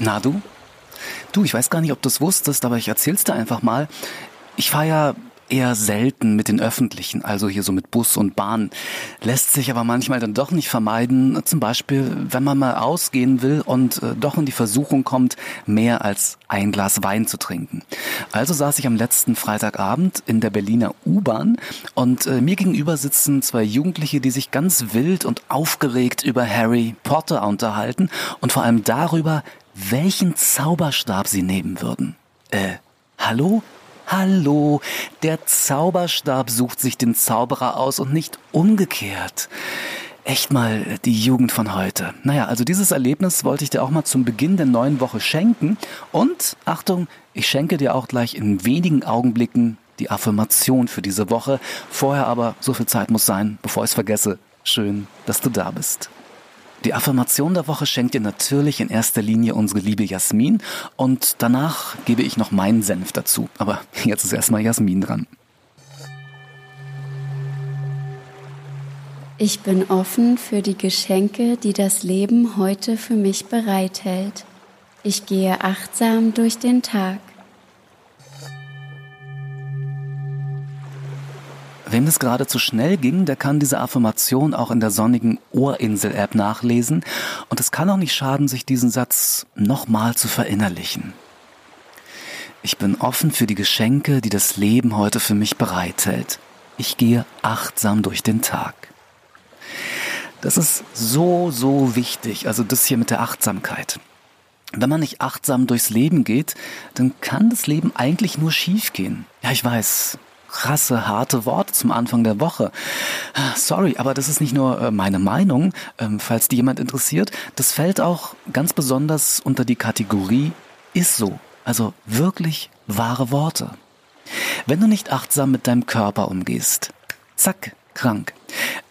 Na du? Du, ich weiß gar nicht, ob du es wusstest, aber ich erzähl's dir einfach mal. Ich fahre ja eher selten mit den öffentlichen, also hier so mit Bus und Bahn. Lässt sich aber manchmal dann doch nicht vermeiden. Zum Beispiel, wenn man mal ausgehen will und äh, doch in die Versuchung kommt, mehr als ein Glas Wein zu trinken. Also saß ich am letzten Freitagabend in der Berliner U-Bahn und äh, mir gegenüber sitzen zwei Jugendliche, die sich ganz wild und aufgeregt über Harry Potter unterhalten und vor allem darüber, welchen Zauberstab sie nehmen würden. Äh, hallo? Hallo, der Zauberstab sucht sich den Zauberer aus und nicht umgekehrt. Echt mal die Jugend von heute. Naja, also dieses Erlebnis wollte ich dir auch mal zum Beginn der neuen Woche schenken. Und Achtung, ich schenke dir auch gleich in wenigen Augenblicken die Affirmation für diese Woche. Vorher aber, so viel Zeit muss sein, bevor ich es vergesse. Schön, dass du da bist. Die Affirmation der Woche schenkt dir natürlich in erster Linie unsere liebe Jasmin und danach gebe ich noch meinen Senf dazu. Aber jetzt ist erstmal Jasmin dran. Ich bin offen für die Geschenke, die das Leben heute für mich bereithält. Ich gehe achtsam durch den Tag. Wem das gerade zu schnell ging, der kann diese Affirmation auch in der sonnigen Ohrinsel-App nachlesen. Und es kann auch nicht schaden, sich diesen Satz nochmal zu verinnerlichen. Ich bin offen für die Geschenke, die das Leben heute für mich bereithält. Ich gehe achtsam durch den Tag. Das ist so, so wichtig, also das hier mit der Achtsamkeit. Wenn man nicht achtsam durchs Leben geht, dann kann das Leben eigentlich nur schief gehen. Ja, ich weiß, krasse, harte Worte zum Anfang der Woche. Sorry, aber das ist nicht nur äh, meine Meinung, ähm, falls die jemand interessiert. Das fällt auch ganz besonders unter die Kategorie ist so. Also wirklich wahre Worte. Wenn du nicht achtsam mit deinem Körper umgehst, zack, krank.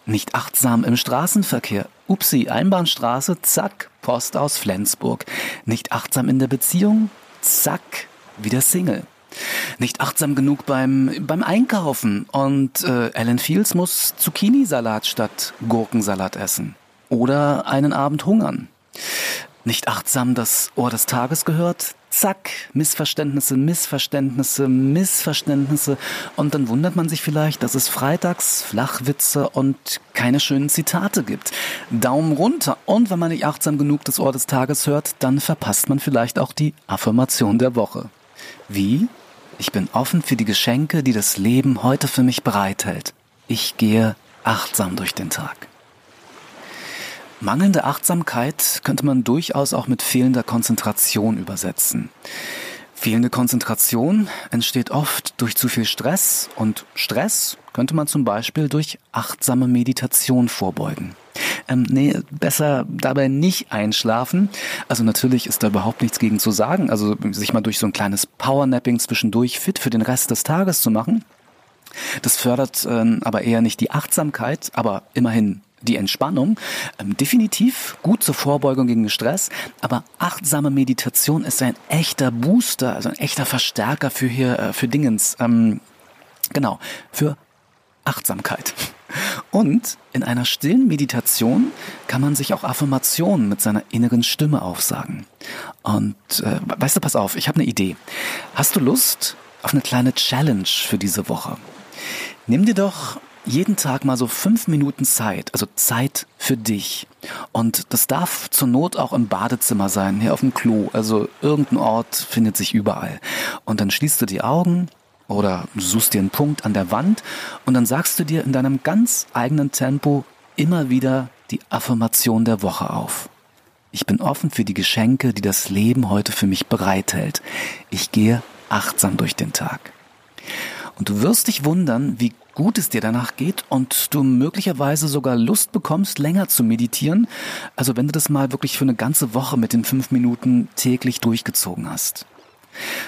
Nicht achtsam im Straßenverkehr, upsi, Einbahnstraße, zack, Post aus Flensburg. Nicht achtsam in der Beziehung, zack, wieder Single nicht achtsam genug beim, beim Einkaufen und äh, Alan Fields muss Zucchini-Salat statt Gurkensalat essen. Oder einen Abend hungern. Nicht achtsam das Ohr des Tages gehört, zack, Missverständnisse, Missverständnisse, Missverständnisse. Und dann wundert man sich vielleicht, dass es freitags Flachwitze und keine schönen Zitate gibt. Daumen runter. Und wenn man nicht achtsam genug das Ohr des Tages hört, dann verpasst man vielleicht auch die Affirmation der Woche. Wie? Ich bin offen für die Geschenke, die das Leben heute für mich bereithält. Ich gehe achtsam durch den Tag. Mangelnde Achtsamkeit könnte man durchaus auch mit fehlender Konzentration übersetzen. Fehlende Konzentration entsteht oft durch zu viel Stress und Stress könnte man zum Beispiel durch achtsame Meditation vorbeugen. Ähm, nee, besser dabei nicht einschlafen. Also natürlich ist da überhaupt nichts gegen zu sagen. Also sich mal durch so ein kleines Powernapping zwischendurch fit für den Rest des Tages zu machen. Das fördert ähm, aber eher nicht die Achtsamkeit, aber immerhin die Entspannung. Ähm, definitiv gut zur Vorbeugung gegen Stress, aber achtsame Meditation ist ein echter Booster, also ein echter Verstärker für hier, äh, für Dingens. Ähm, genau, für Achtsamkeit. Und in einer stillen Meditation kann man sich auch Affirmationen mit seiner inneren Stimme aufsagen. Und äh, weißt du, pass auf, ich habe eine Idee. Hast du Lust auf eine kleine Challenge für diese Woche? Nimm dir doch jeden Tag mal so fünf Minuten Zeit, also Zeit für dich. Und das darf zur Not auch im Badezimmer sein, hier auf dem Klo. Also irgendein Ort findet sich überall. Und dann schließt du die Augen oder du suchst dir einen Punkt an der Wand und dann sagst du dir in deinem ganz eigenen Tempo immer wieder die Affirmation der Woche auf. Ich bin offen für die Geschenke, die das Leben heute für mich bereithält. Ich gehe achtsam durch den Tag. Und du wirst dich wundern, wie gut es dir danach geht und du möglicherweise sogar Lust bekommst, länger zu meditieren. Also wenn du das mal wirklich für eine ganze Woche mit den fünf Minuten täglich durchgezogen hast.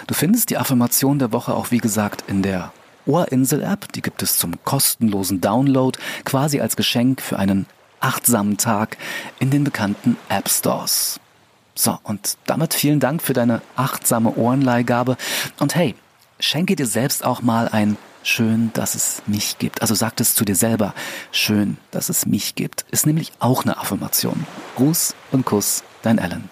Du findest die Affirmation der Woche auch wie gesagt in der Ohrinsel-App. Die gibt es zum kostenlosen Download, quasi als Geschenk für einen achtsamen Tag in den bekannten App Stores. So, und damit vielen Dank für deine achtsame Ohrenleihgabe. Und hey, schenke dir selbst auch mal ein Schön, dass es mich gibt. Also sag es zu dir selber. Schön, dass es mich gibt. Ist nämlich auch eine Affirmation. Gruß und Kuss, dein Alan.